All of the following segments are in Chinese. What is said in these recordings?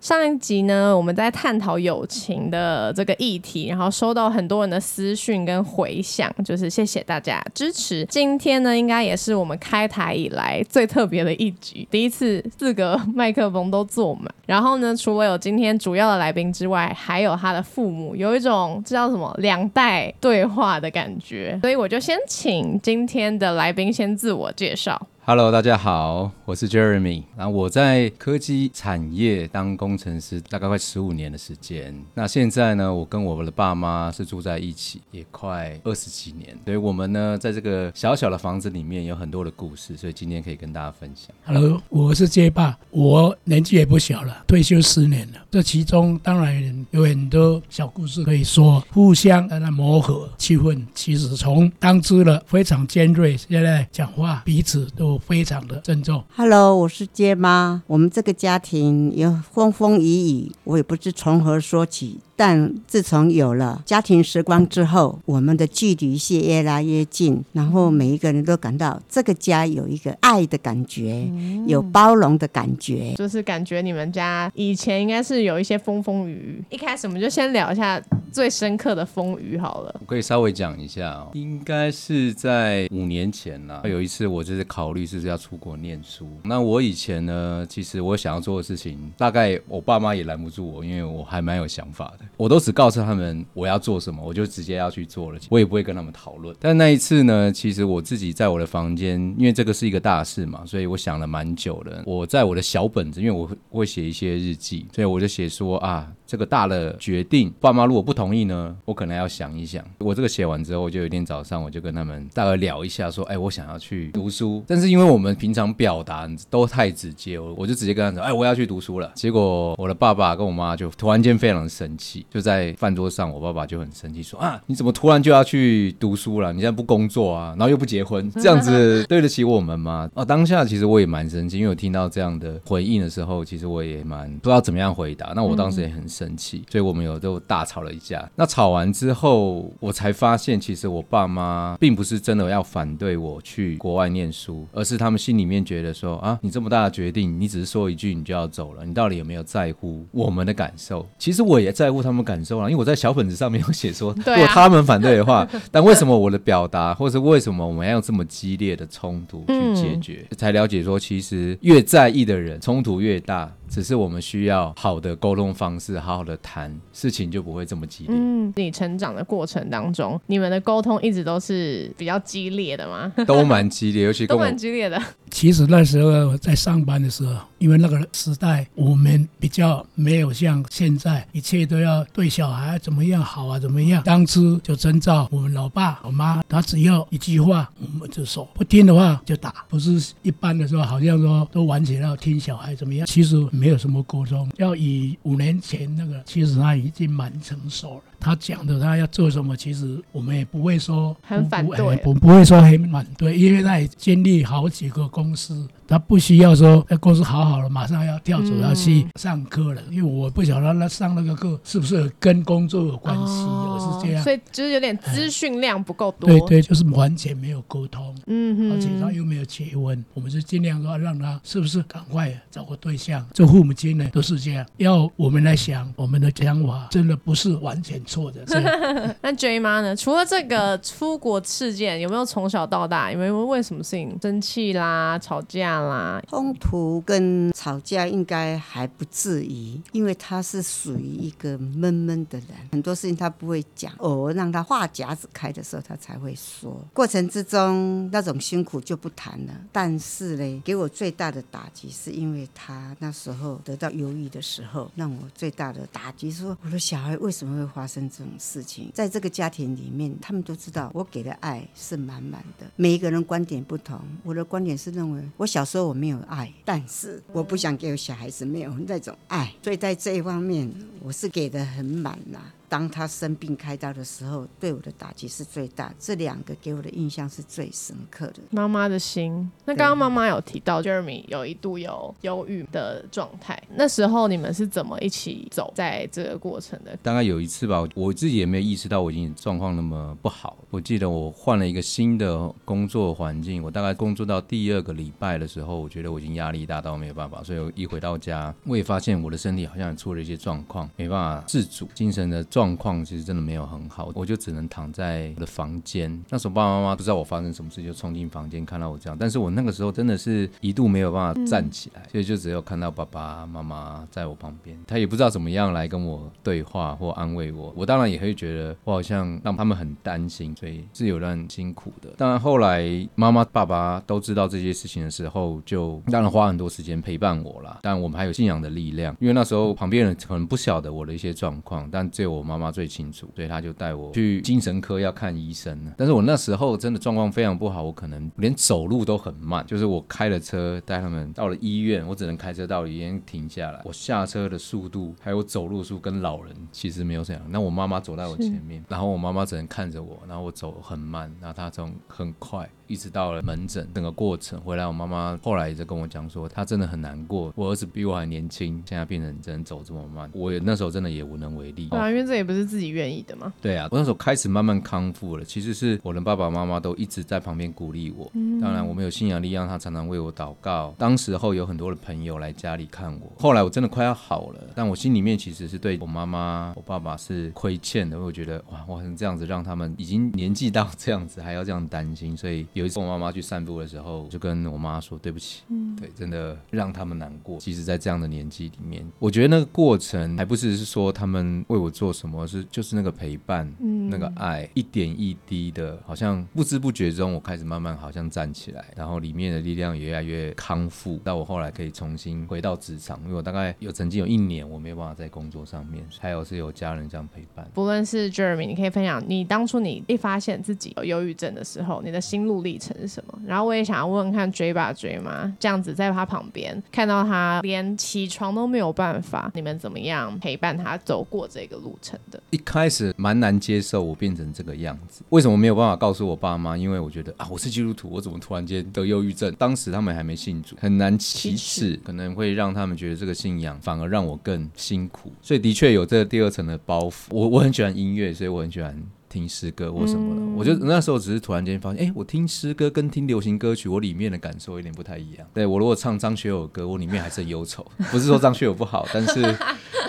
上一集呢，我们在探讨友情的这个议题，然后收到很多人的私讯跟回响，就是谢谢大家支持。今天呢，应该也是我们开台以来最特别的一集，第一次四个麦克风都坐满。然后呢，除了有今天主要的来宾之外，还有他的父母，有一种这叫什么两代对话的感觉。所以我就先请今天的来宾先自我介绍。Hello，大家好，我是 Jeremy。然后我在科技产业当工程师，大概快十五年的时间。那现在呢，我跟我的爸妈是住在一起，也快二十几年。所以我们呢，在这个小小的房子里面有很多的故事，所以今天可以跟大家分享。Hello，我是街霸，我年纪也不小了，退休十年了。这其中当然有很多小故事可以说，互相在那磨合，气氛其实从当初了非常尖锐，现在讲话彼此都。非常的郑重。Hello，我是街妈。我们这个家庭有风风雨雨，我也不知从何说起。但自从有了家庭时光之后，我们的距离是越来越近，然后每一个人都感到这个家有一个爱的感觉，有包容的感觉，就是感觉你们家以前应该是有一些风风雨雨。一开始我们就先聊一下最深刻的风雨好了。我可以稍微讲一下哦，应该是在五年前啦，有一次我就是考虑是要出国念书。那我以前呢，其实我想要做的事情，大概我爸妈也拦不住我，因为我还蛮有想法的。我都只告诉他们我要做什么，我就直接要去做了，我也不会跟他们讨论。但那一次呢，其实我自己在我的房间，因为这个是一个大事嘛，所以我想了蛮久的。我在我的小本子，因为我会写一些日记，所以我就写说啊。这个大的决定，爸妈如果不同意呢，我可能要想一想。我这个写完之后，我就有一天早上，我就跟他们大概聊一下，说：“哎，我想要去读书。”但是因为我们平常表达都太直接，我我就直接跟他说：“哎，我要去读书了。”结果我的爸爸跟我妈就突然间非常生气，就在饭桌上，我爸爸就很生气说：“啊，你怎么突然就要去读书了？你现在不工作啊，然后又不结婚，这样子对得起我们吗？”啊，当下其实我也蛮生气，因为我听到这样的回应的时候，其实我也蛮不知道怎么样回答。那我当时也很。生气，所以我们有都大吵了一架。那吵完之后，我才发现，其实我爸妈并不是真的要反对我去国外念书，而是他们心里面觉得说啊，你这么大的决定，你只是说一句你就要走了，你到底有没有在乎我们的感受？其实我也在乎他们感受啊，因为我在小本子上面有写说，如果他们反对的话，但为什么我的表达，或是为什么我们要用这么激烈的冲突去解决？才了解说，其实越在意的人，冲突越大。只是我们需要好的沟通方式，好好的谈事情就不会这么激烈。嗯，你成长的过程当中，你们的沟通一直都是比较激烈的吗？都蛮激烈，尤其 都蛮激烈的。其实那时候在上班的时候，因为那个时代我们比较没有像现在，一切都要对小孩怎么样好啊，怎么样。当初就遵照我们老爸、我妈，他只要一句话，我们就说不听的话就打，不是一般的时候，好像说都完全要听小孩怎么样。其实。没有什么沟通，要以五年前那个，其实他已经蛮成熟了。他讲的他要做什么，其实我们也不会说很反对，不不会说很反对，因为他也经历好几个公司。他不需要说，哎，公司好好了，马上要跳走要去上课了，因为我不晓得他上那个课是不是跟工作有关系，是这样。所以就是有点资讯量不够多。对对，就是完全没有沟通，嗯哼，而且他又没有结婚，我们就尽量说让他是不是赶快找个对象。做父母亲呢都是这样，要我们来想，我们的想法真的不是完全错的。那 J 妈呢？除了这个出国事件，有没有从小到大有没有为什么事情生气啦、吵架啦？冲突跟吵架应该还不至于，因为他是属于一个闷闷的人，很多事情他不会讲，偶尔让他话匣子开的时候，他才会说。过程之中那种辛苦就不谈了。但是呢，给我最大的打击是因为他那时候得到忧郁的时候，让我最大的打击说，我的小孩为什么会发生这种事情？在这个家庭里面，他们都知道我给的爱是满满的。每一个人观点不同，我的观点是认为我小。时候我没有爱，但是我不想给我小孩子没有那种爱，所以在这一方面我是给的很满啦。当他生病开刀的时候，对我的打击是最大。这两个给我的印象是最深刻的。妈妈的心。那刚刚妈妈有提到，Jeremy 有一度有忧郁的状态，那时候你们是怎么一起走在这个过程的？大概有一次吧，我自己也没有意识到我已经状况那么不好。我记得我换了一个新的工作环境，我大概工作到第二个礼拜的时候，我觉得我已经压力大到没有办法，所以我一回到家，我也发现我的身体好像出了一些状况，没办法自主，精神的状况其实真的没有很好，我就只能躺在我的房间。那时候爸爸妈妈不知道我发生什么事，就冲进房间看到我这样，但是我那个时候真的是一度没有办法站起来，所以就只有看到爸爸妈妈在我旁边，他也不知道怎么样来跟我对话或安慰我。我当然也会觉得我好像让他们很担心，所以是有段辛苦的。当然后来妈妈爸爸都知道这些事情的时候，就当然花很多时间陪伴我啦。但我们还有信仰的力量，因为那时候旁边人可能不晓得我的一些状况，但只有我妈妈最清楚，所以他就带我去精神科要看医生了。但是我那时候真的状况非常不好，我可能连走路都很慢，就是我开了车带他们到了医院，我只能开车到医院停下来，我下车的速度还有走路速度跟老人其实没有这样。那我妈妈走在我前面，然后我妈妈只能看着我，然后我走很慢，然后她从很快。一直到了门诊，整个过程回来，我妈妈后来就跟我讲说，她真的很难过。我儿子比我还年轻，现在变成只能走这么慢，我那时候真的也无能为力。对啊，因为这也不是自己愿意的嘛。对啊，我那时候开始慢慢康复了，其实是我的爸爸妈妈都一直在旁边鼓励我。嗯当然，我们有信仰力量，他常常为我祷告。当时候有很多的朋友来家里看我，后来我真的快要好了，但我心里面其实是对我妈妈、我爸爸是亏欠的，我觉得哇，我这样子让他们已经年纪到这样子，还要这样担心，所以。有一次我妈妈去散步的时候，就跟我妈说对不起，嗯，对，真的让他们难过。其实，在这样的年纪里面，我觉得那个过程还不是是说他们为我做什么，是就是那个陪伴，嗯，那个爱，一点一滴的，好像不知不觉中，我开始慢慢好像站起来，然后里面的力量也越来越康复，到我后来可以重新回到职场。因为我大概有曾经有一年我没有办法在工作上面，还有是有家人这样陪伴。不论是 Jeremy，你可以分享你当初你一发现自己有忧郁症的时候，你的心路。历程是什么？然后我也想要问问看，追吧追吗？这样子在他旁边看到他连起床都没有办法，你们怎么样陪伴他走过这个路程的？一开始蛮难接受我变成这个样子，为什么没有办法告诉我爸妈？因为我觉得啊，我是基督徒，我怎么突然间得忧郁症？当时他们还没信主，很难启齿，可能会让他们觉得这个信仰反而让我更辛苦。所以的确有这第二层的包袱。我我很喜欢音乐，所以我很喜欢。听诗歌或什么的，我觉得那时候只是突然间发现，哎，我听诗歌跟听流行歌曲，我里面的感受有点不太一样。对我如果唱张学友歌，我里面还是忧愁。不是说张学友不好，但是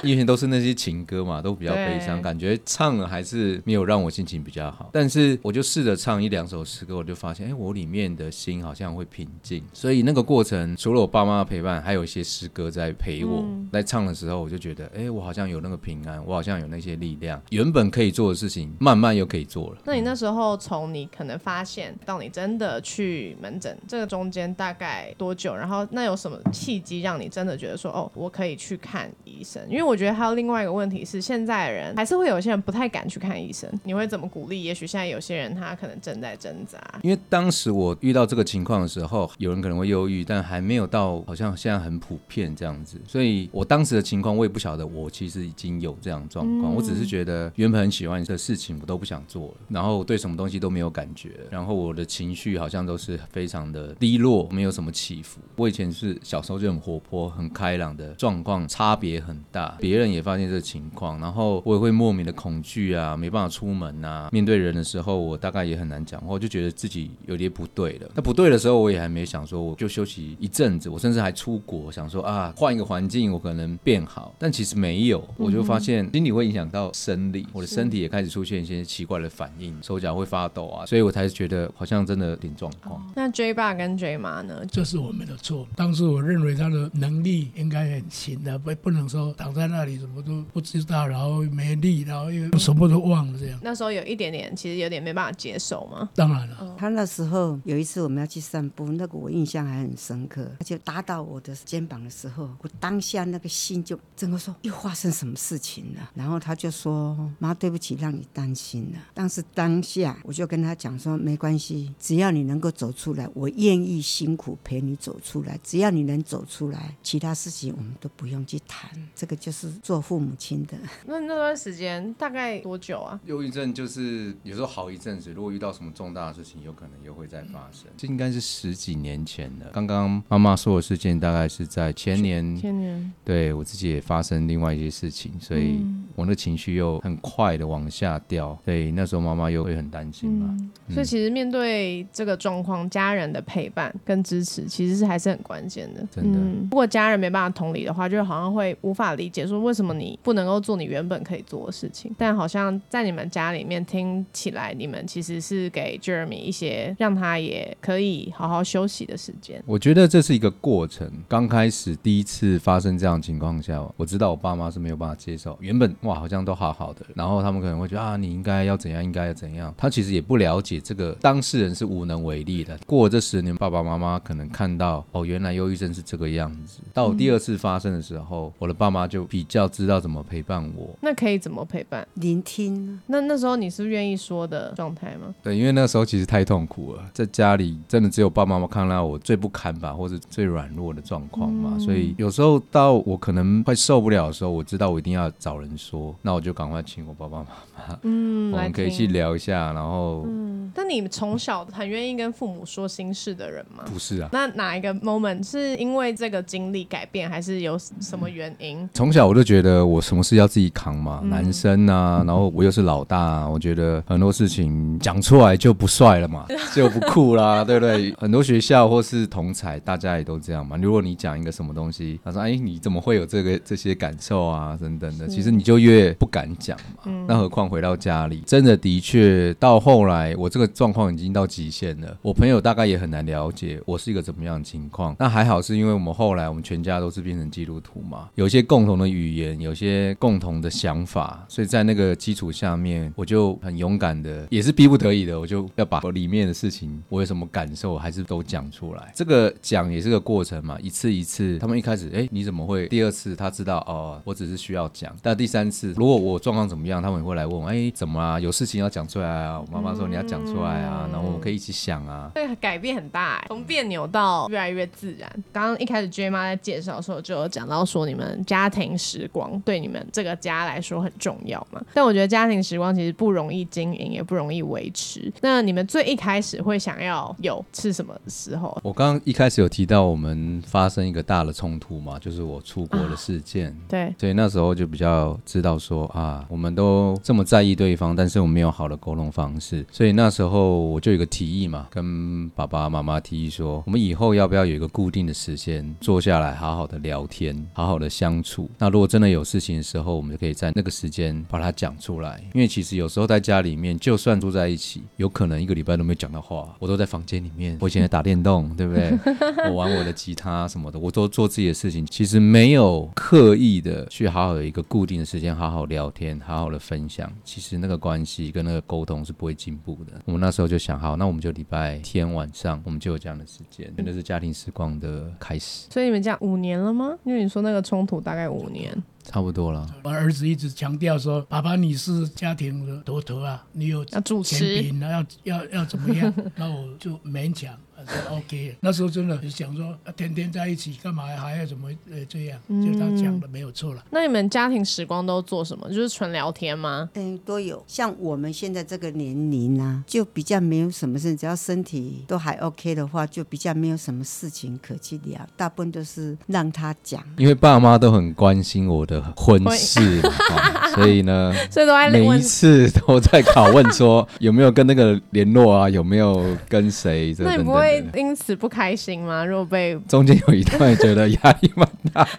因为都是那些情歌嘛，都比较悲伤，感觉唱了还是没有让我心情比较好。但是我就试着唱一两首诗歌，我就发现，哎，我里面的心好像会平静。所以那个过程，除了我爸妈的陪伴，还有一些诗歌在陪我。在唱的时候，我就觉得，哎，我好像有那个平安，我好像有那些力量。原本可以做的事情，慢慢。又可以做了。那你那时候从你可能发现到你真的去门诊，这个中间大概多久？然后那有什么契机让你真的觉得说，哦，我可以去看医生？因为我觉得还有另外一个问题是，现在人还是会有些人不太敢去看医生。你会怎么鼓励？也许现在有些人他可能正在挣扎。因为当时我遇到这个情况的时候，有人可能会忧郁，但还没有到好像现在很普遍这样子。所以我当时的情况，我也不晓得我其实已经有这样状况。我只是觉得原本很喜欢的事情，我都。不想做了，然后对什么东西都没有感觉，然后我的情绪好像都是非常的低落，没有什么起伏。我以前是小时候就很活泼、很开朗的状况，差别很大。别人也发现这个情况，然后我也会莫名的恐惧啊，没办法出门啊。面对人的时候，我大概也很难讲话，我就觉得自己有点不对了。那不对的时候，我也还没想说，我就休息一阵子。我甚至还出国，想说啊，换一个环境，我可能变好。但其实没有，我就发现心理会影响到生理，我的身体也开始出现一些。奇怪的反应，手脚会发抖啊，所以我才觉得好像真的有点状况。那 J 爸跟 J 妈呢？这是我们的错。当时我认为他的能力应该很行的，不不能说躺在那里什么都不知道，然后没力，然后又什么都忘了这样。那时候有一点点，其实有点没办法接受嘛。当然了，他那时候有一次我们要去散步，那个我印象还很深刻。他就打到我的肩膀的时候，我当下那个心就整个说又发生什么事情了。然后他就说：“妈，对不起，让你担心了。”但是当下，我就跟他讲说，没关系，只要你能够走出来，我愿意辛苦陪你走出来。只要你能走出来，其他事情我们都不用去谈。这个就就是做父母亲的。那那段时间大概多久啊？忧郁症就是有时候好一阵子，如果遇到什么重大的事情，有可能又会再发生。这应该是十几年前的。刚刚妈妈说的事件，大概是在前年，前年，对我自己也发生另外一些事情，所以我的情绪又很快的往下掉。对，那时候妈妈又会很担心嘛。所以其实面对这个状况，家人的陪伴跟支持其实是还是很关键的。真的嗯，如果家人没办法同理的话，就好像会无法理解说为什么你不能够做你原本可以做的事情。但好像在你们家里面听起来，你们其实是给 Jeremy 一些让他也可以好好休息的时间。我觉得这是一个过程。刚开始第一次发生这样情况下，我知道我爸妈是没有办法接受。原本哇好像都好好的，然后他们可能会觉得啊你应该要怎样，应该要怎样。他其实也不了解这个当事人是无能为力的。过这十年，爸爸妈妈可能看到哦原来忧郁症是这个样子。到第二次发生的时候，我的爸妈就比较知道怎么陪伴我。那可以怎么陪伴？聆听，那那时候你是愿意说的状态吗？对，因为那时候其实太痛苦了，在家里真的只有爸爸妈妈看到我最不堪吧，或者最软弱的状况嘛，所以有时候到我可能快受不了的时候，我知道我一定要找人说，那我就赶快请我爸爸妈妈，嗯，我们可以去。聊一下，然后、嗯但你从小很愿意跟父母说心事的人吗？不是啊。那哪一个 moment 是因为这个经历改变，还是有什么原因？从小我就觉得我什么事要自己扛嘛，嗯男生啊，然后我又是老大、啊，我觉得很多事情讲出来就不帅了嘛，就不酷啦，对不对？很多学校或是同才，大家也都这样嘛。如果你讲一个什么东西，他说：“哎，你怎么会有这个这些感受啊？”等等的，其实你就越不敢讲嘛。嗯那何况回到家里，真的的确到后来，我这个状况已经到极限了。我朋友大概也很难了解我是一个怎么样的情况。那还好，是因为我们后来我们全家都是变成基督徒嘛，有一些共同语言，有些共同的想法，所以在那个基础下面，我就很勇敢的，也是逼不得已的，我就要把我里面的事情，我有什么感受，还是都讲出来。这个讲也是个过程嘛，一次一次，他们一开始，哎，你怎么会？第二次他知道哦，我只是需要讲，但第三次，如果我状况怎么样，他们也会来问我，哎，怎么啊？有事情要讲出来啊？我妈妈说你要讲出来啊，然后我们可以一起想啊。对，改变很大，从别扭到越来越自然。刚刚一开始 J 妈在介绍的时候就有讲到说，你们家庭时光对你们这个家来说很重要嘛。但我觉得家庭时光其实不容易经营，也不容易维持。那你们最一开始会想要有是什么时候？我刚刚一开始有提到我们发生一个大的冲突嘛，就是我出国的事件。对，所以那时候就比较知道说啊，我们都这么在意对方，但是我们没有好的沟通方式。所以那时候我就有个提议嘛，跟爸爸妈妈提议说，我们以后要不要有一个固定的时间，坐下来好好的聊天，好好的相处。那如果真的有事情的时候，我们就可以在那个时间把它讲出来。因为其实有时候在家里面，就算住在一起，有可能一个礼拜都没有讲到话，我都在房间里面，我以前在打电动，对不对？我玩我的吉他什么的，我都做自己的事情，其实没有刻意的去好好有一个固定的时间，好好聊天，好好的分享。其实那个关系跟那个沟通是不会进步的。我们那时候就想，好，那我们就礼拜天晚上，我们就有这样的时间，真的是家庭时光的开始，所以你们这样五年了吗？因为你说那个冲突大概五年，差不多了。我儿子一直强调说：“爸爸，你是家庭的头头啊，你有要主权持。要要要怎么样？”那我就勉强说 OK。那时候真的就想说，啊天天在一起干嘛还要怎么呃这样？就他讲的没有错了。那你们家庭时光都做什么？就是纯聊天吗？嗯，都有。像我们现在这个年龄啊，就比较没有什么事，只要身体都还 OK 的话，就比较没有什么事情可去聊，大部分都是让他讲。因为爸妈都很关心我的婚事，哦所以呢，所以都在每一次都在拷问说有没有跟那个联络啊，有没有跟谁这不会的。因此不开心吗？如果被中间有一段觉得压力蛮大。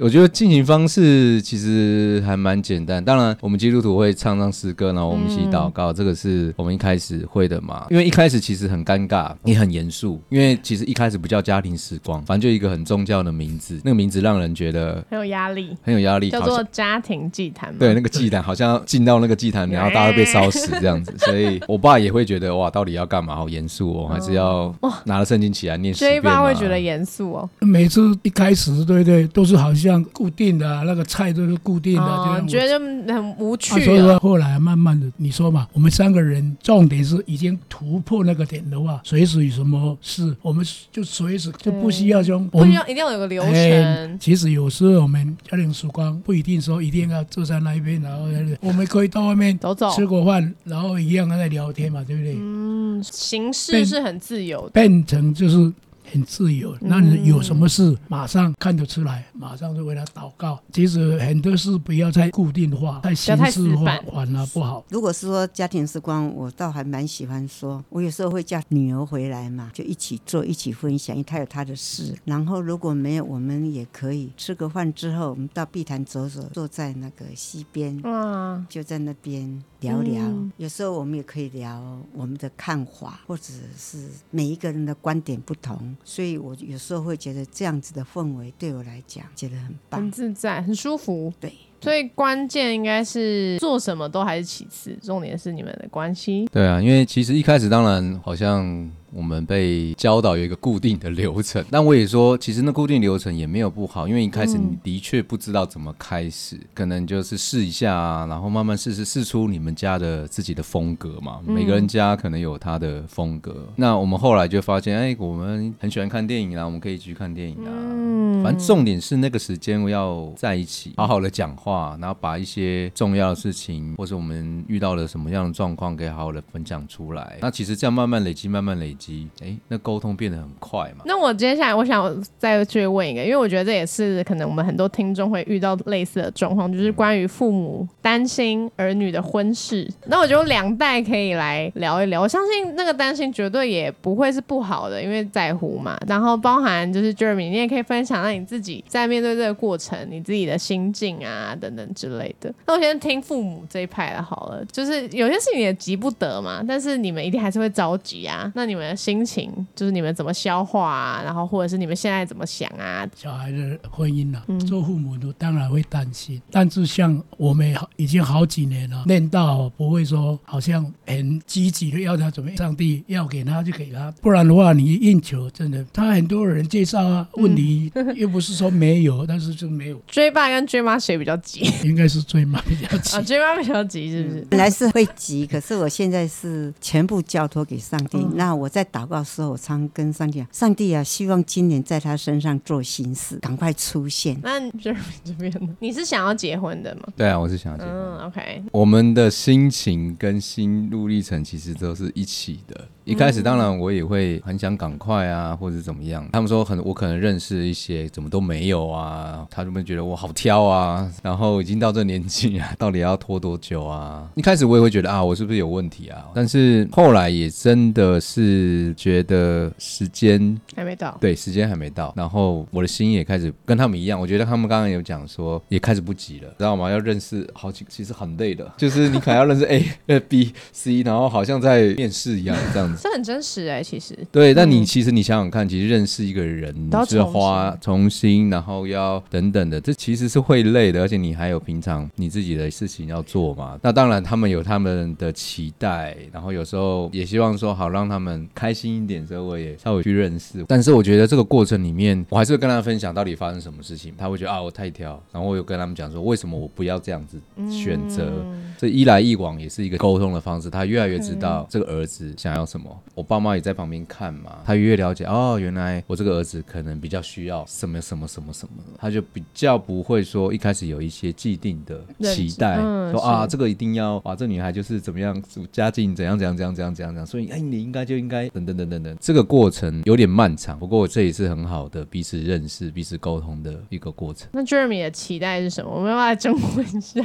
我觉得进行方式其实还蛮简单，当然我们基督徒会唱唱诗歌，然后我们一起祷告，这个是我们一开始会的嘛。因为一开始其实很尴尬，也很严肃，因为其实一开始不叫家庭时光，反正就一个很宗教的名字，那个名字让人觉得很有压力，很有压力，叫做家庭祭坛？对，那个祭坛好像进到那个祭坛，然后大家都被烧死这样子，所以我爸也会觉得哇，到底要干嘛？好严肃哦，还是要哇，拿了圣经起来念十，J 遍嘛爸会觉得严肃哦。每次一开始，对不对，都是好像固定的啊、那个菜都是固定的，觉得很无趣啊，所以说。后来慢慢的，你说嘛，我们三个人重点是已经突破那个点的话，随时有什么事，我们就随时就不需要说我们。不一定一定要有个流哎程，其实有时候我们家庭时光不一定说一定要坐在那一边，然后我们可以到外面走走。吃过饭，然后一样在聊天嘛，对不对？嗯，形式是很自由的。变成就是很自由。嗯那你有什么事，马上看得出来，马上就为他祷告。其实很多事不要再固定化、太形太式化反而不好。如果是说家庭时光，我倒还蛮喜欢说，我有时候会叫女儿回来嘛，就一起做，一起分享，因为她有她的事。然后如果没有，我们也可以吃个饭之后，我们到碧潭走走，坐在那个溪边，哇，就在那边聊聊。嗯有时候我们也可以聊我们的看法，或者是每一个人的观点不同，所以我有时候会觉得这样子的氛围对我来讲觉得很棒很。自在，很舒服。对，所以关键应该是做什么都还是其次，重点是你们的关系。对啊，因为其实一开始当然好像我们被教导有一个固定的流程，但我也说，其实那固定流程也没有不好，因为一开始你的确不知道怎么开始，可能就是试一下啊，然后慢慢试试试出你们家的自己的风格嘛。每个人家可能有他的风格，那我们后来就发现，哎，我们很喜欢看电影啊，我们可以去看电影啊。嗯，反正重点是那个时间要在一起，好好的讲话，然后把一些重要的事情，或者我们遇到了什么样的状况，可以好好的分享出来。那其实这样慢慢累积，慢慢累积，哎，那沟通变得很快嘛。那我接下来我想再去问一个，因为我觉得这也是可能我们很多听众会遇到类似的状况，就是关于父母担心儿女的婚事。那我觉得两代可以来聊一聊，我相信那个担心绝对也不会是不好的，因为在乎嘛。然后包含就是 Jeremy，你也可以分享，那你自己在面对这个过程，你自己的心境啊等等之类的。那我先听父母这一派的好了，就是有些事情也急不得嘛，但是你们一定还是会着急啊。那你们的心情，就是你们怎么消化啊，然后或者是你们现在怎么想啊？小孩的婚姻啊，做父母的当然会担心，但是像我们已经好几年了，练到不会说好像很积极的要他怎么样，上帝要给他就给他，不然的话你应求真的，他很多人介绍啊，问题又不是说没有，但是就没有，追爸跟追妈谁比较急 应该是追妈比较急啊？。追妈比较急是不是？本来是会急，可是我现在是全部交托给上帝。嗯那我在祷告的时候，我常跟上帝讲：上帝啊，希望今年在他身上做心事，赶快出现。那 Jeremy 这边呢？你是想要结婚的吗？对啊，我是想要结婚。嗯，OK，我们的心情跟心路历程其实都是一起的。一开始当然我也会很想赶快啊，或者怎么样。他们说很我可能认识一些怎么都没有啊，他们觉得我好挑啊，然后已经到这年纪啊，到底要拖多久啊？一开始我也会觉得啊，我是不是有问题啊？但是后来也真的是觉得时间还没到。对，时间还没到，然后我的心也开始跟他们一样。我觉得他们刚刚有讲说，也开始不急了，知道吗？要认识好几，其实很累的，就是你可能要认识 A、呃 B、C，然后好像在面试一样这样子。这很真实哎、其实对，但你其实你想想看，其实认识一个人是花重新，然后要等等的，这其实是会累的，而且你还有平常你自己的事情要做嘛。那当然，他们有他们的期待，然后有时候也希望说好让他们开心一点，所以我也稍微去认识。但是我觉得这个过程里面，我还是会跟他分享到底发生什么事情，他会觉得啊我太挑，然后我有跟他们讲说为什么我不要这样子选择。这一来一往也是一个沟通的方式，他越来越知道这个儿子想要什么。我爸妈也在旁边看嘛，他越了解哦，原来我这个儿子可能比较需要什么什么什么什么，他就比较不会说一开始有一些既定的期待，嗯说啊这个一定要啊这女孩就是怎么样家境怎样怎样怎样怎样怎样怎样，所以哎你应该就应该等等等等等，这个过程有点漫长，不过这也是很好的彼此认识、彼此沟通的一个过程。那 Jeremy 的期待是什么？我们要来征婚一下。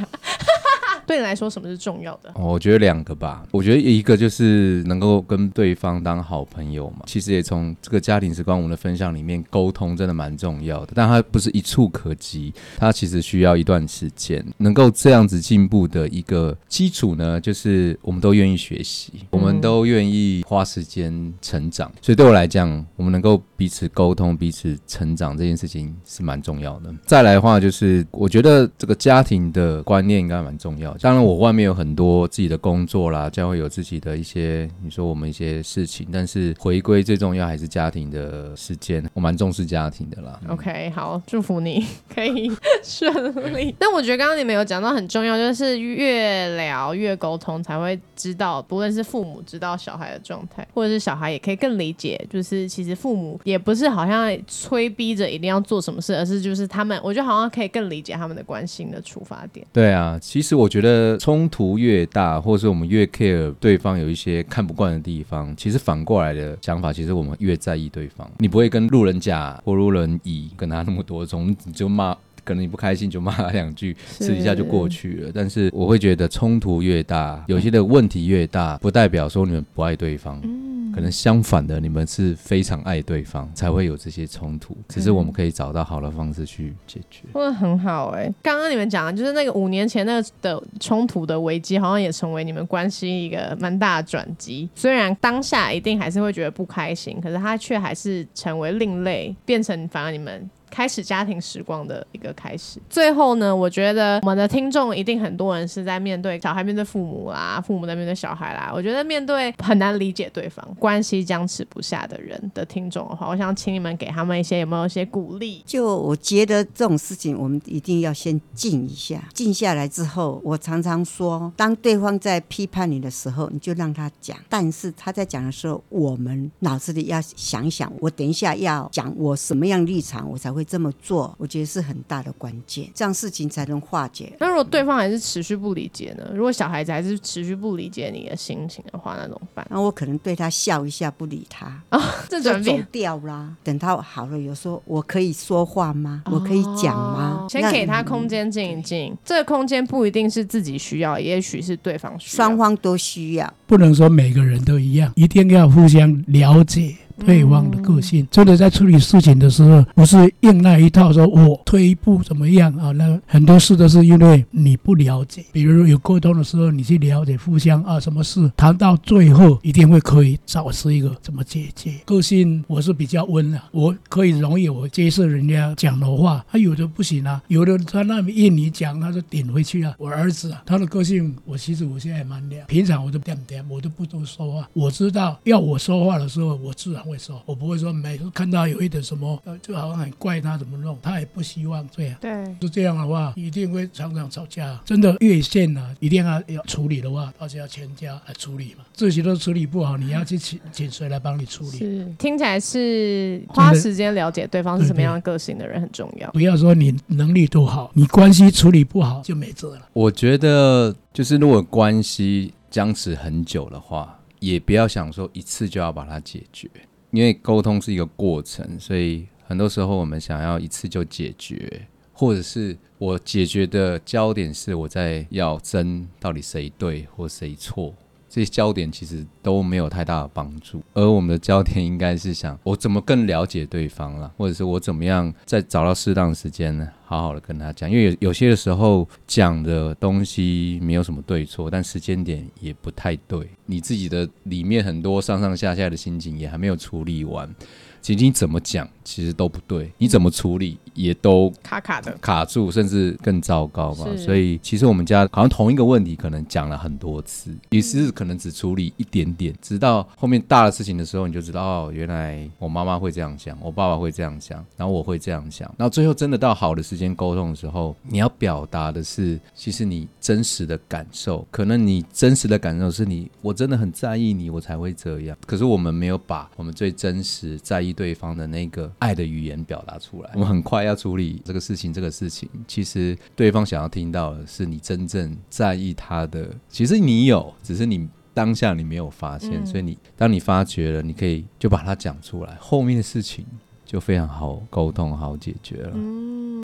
对你来说，什么是重要的？哦我觉得两个吧，我觉得一个就是能够跟对方当好朋友嘛。其实也从这个家庭时光我们的分享里面，沟通真的蛮重要的，但它不是一触可及，它其实需要一段时间。能够这样子进步的一个基础呢，就是我们都愿意学习，我们都愿意花时间成长。所以对我来讲，我们能够彼此沟通、彼此成长这件事情是蛮重要的。再来的话，就是我觉得这个家庭的观念应该蛮重要，当然，我外面有很多自己的工作啦，将会有自己的一些，你说我们一些事情，但是回归最重要还是家庭的时间，我蛮重视家庭的啦。OK，好，祝福你可以顺利。但我觉得刚刚你们有讲到很重要，就是越聊越沟通，才会知道，不论是父母知道小孩的状态，或者是小孩也可以更理解，就是其实父母也不是好像催逼着一定要做什么事，而是就是他们，我觉得好像可以更理解他们的关心的出发点。对啊，其实我觉得冲突越大，或者是我们越 care 对方有一些看不惯的地方，其实反过来的想法，其实我们越在意对方。你不会跟路人甲或路人乙跟他那么多种，你就骂。可能你不开心就骂他两句，是私底下就过去了。但是我会觉得冲突越大，有些的问题越大，不代表说你们不爱对方。嗯可能相反的，你们是非常爱对方，才会有这些冲突。只是我们可以找到好的方式去解决。说的很好哎、刚刚你们讲的就是那个五年前那个的冲突的危机，好像也成为你们关系一个蛮大的转机。虽然当下一定还是会觉得不开心，可是它却还是成为另类，变成反而你们。开始家庭时光的一个开始。最后呢，我觉得我们的听众一定很多人是在面对小孩面对父母啦，父母在面对小孩啦。我觉得面对很难理解对方、关系僵持不下的人的听众的话，我想请你们给他们一些有没有一些鼓励？就我觉得这种事情，我们一定要先静一下，静下来之后，我常常说，当对方在批判你的时候，你就让他讲，但是他在讲的时候，我们脑子里要想一想，我等一下要讲我什么样立场，我才会这么做。我觉得是很大的关键，这样事情才能化解。那如果对方还是持续不理解呢？如果小孩子还是持续不理解你的心情的话，那怎么办？那我可能对他笑一下，不理他，就走这转变。掉啦。等他好了，有说我可以说话吗？我可以讲吗哦？先给他空间静一静，这个空间不一定是自己需要，也许是对方需要。双方都需要。不能说每个人都一样，一定要互相了解对方的个性。真的在处理事情的时候，不是硬那一套，说我退一步怎么样啊？那很多事都是因为你不了解。比如有沟通的时候，你去了解互相啊，什么事谈到最后一定会可以找出一个怎么解决。个性我是比较温啊，我可以容易我接受人家讲的话，他、有的不行啊，有的他那么硬你讲，他就顶回去啊。我儿子啊，他的个性我其实我现在也蛮凉，平常我都点点，我都不多说话。我知道要我说话的时候，我自然会说，我不会说每次看到有一点什么，呃，就好像很怪他怎么弄，他也不希望这样。对，就这样的话，一定会常常吵架。真的越线啊，一定要要处理的话，而且要全家来处理嘛。自己都处理不好，你要去请请谁来帮你处理？是听起来是花时间了解对方是什么样的个性的人很重要。不要说你能力多好，你关系处理不好就没辙了。我觉得就是如果关系僵持很久的话，也不要想说一次就要把它解决，因为沟通是一个过程，所以很多时候我们想要一次就解决，或者是我解决的焦点是我在要争到底谁对或谁错。这些焦点其实都没有太大的帮助，而我们的焦点应该是想我怎么更了解对方了，或者是我怎么样在找到适当的时间呢，好好的跟他讲。因为有有些的时候讲的东西没有什么对错，但时间点也不太对，你自己的里面很多上上下下的心情也还没有处理完，其实你怎么讲其实都不对，你怎么处理也都卡卡的，卡住，甚至更糟糕吧。所以其实我们家好像同一个问题，可能讲了很多次，也是可能只处理一点点，直到后面大的事情的时候，你就知道哦，原来我妈妈会这样想，我爸爸会这样想，然后我会这样想，然后最后真的到好的时间沟通的时候，你要表达的是，其实你真实的感受，可能你真实的感受是你我真的很在意你，我才会这样。可是我们没有把我们最真实在意对方的那个爱的语言表达出来，我们很快要处理这个事情，这个事情其实对方想要听到的是你真正在意他的，其实你有，只是你。当下你没有发现，嗯所以你当你发觉了，你可以就把它讲出来，后面的事情就非常好沟通、好解决了。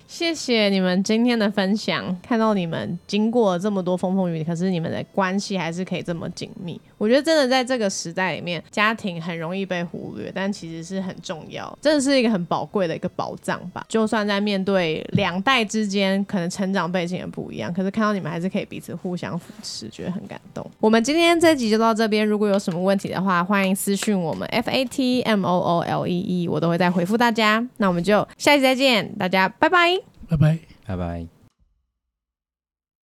谢谢你们今天的分享，看到你们经过了这么多风风雨雨，可是你们的关系还是可以这么紧密。我觉得真的在这个时代里面，家庭很容易被忽略，但其实是很重要，真的是一个很宝贵的一个宝藏吧。就算在面对两代之间，可能成长背景也不一样，可是看到你们还是可以彼此互相扶持，觉得很感动。我们今天这集就到这边，如果有什么问题的话，欢迎私讯我们 F A T M O O L E E，我都会再回复大家。那我们就下期再见，大家拜拜。拜拜。拜拜。